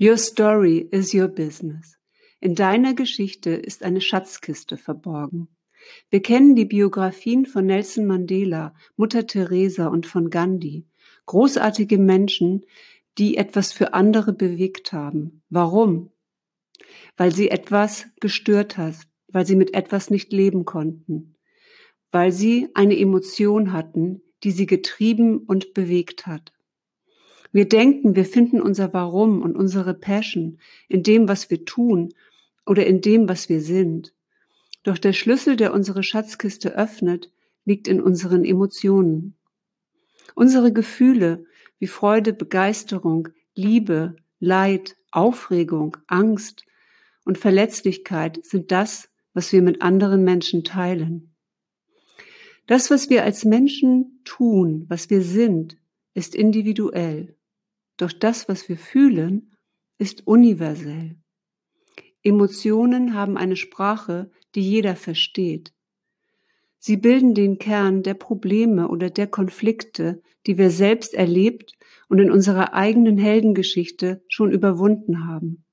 Your story is your business. In deiner Geschichte ist eine Schatzkiste verborgen. Wir kennen die Biografien von Nelson Mandela, Mutter Teresa und von Gandhi. Großartige Menschen, die etwas für andere bewegt haben. Warum? Weil sie etwas gestört hat, weil sie mit etwas nicht leben konnten, weil sie eine Emotion hatten, die sie getrieben und bewegt hat. Wir denken, wir finden unser Warum und unsere Passion in dem, was wir tun oder in dem, was wir sind. Doch der Schlüssel, der unsere Schatzkiste öffnet, liegt in unseren Emotionen. Unsere Gefühle wie Freude, Begeisterung, Liebe, Leid, Aufregung, Angst und Verletzlichkeit sind das, was wir mit anderen Menschen teilen. Das, was wir als Menschen tun, was wir sind, ist individuell. Doch das, was wir fühlen, ist universell. Emotionen haben eine Sprache, die jeder versteht. Sie bilden den Kern der Probleme oder der Konflikte, die wir selbst erlebt und in unserer eigenen Heldengeschichte schon überwunden haben.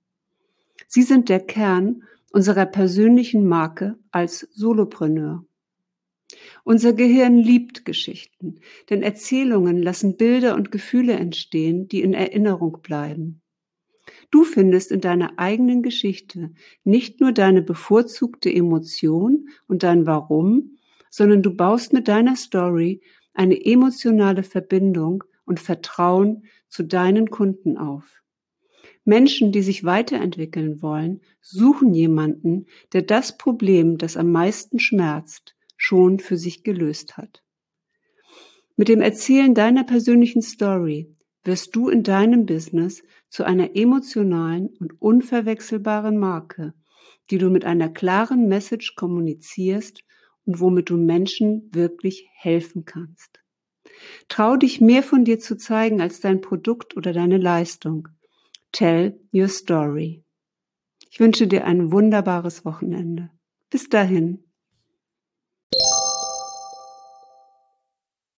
Sie sind der Kern unserer persönlichen Marke als Solopreneur. Unser Gehirn liebt Geschichten, denn Erzählungen lassen Bilder und Gefühle entstehen, die in Erinnerung bleiben. Du findest in deiner eigenen Geschichte nicht nur deine bevorzugte Emotion und dein Warum, sondern du baust mit deiner Story eine emotionale Verbindung und Vertrauen zu deinen Kunden auf. Menschen, die sich weiterentwickeln wollen, suchen jemanden, der das Problem, das am meisten schmerzt, schon für sich gelöst hat. Mit dem Erzählen deiner persönlichen Story wirst du in deinem Business zu einer emotionalen und unverwechselbaren Marke, die du mit einer klaren Message kommunizierst und womit du Menschen wirklich helfen kannst. Trau dich mehr von dir zu zeigen als dein Produkt oder deine Leistung. Tell your story. Ich wünsche dir ein wunderbares Wochenende. Bis dahin.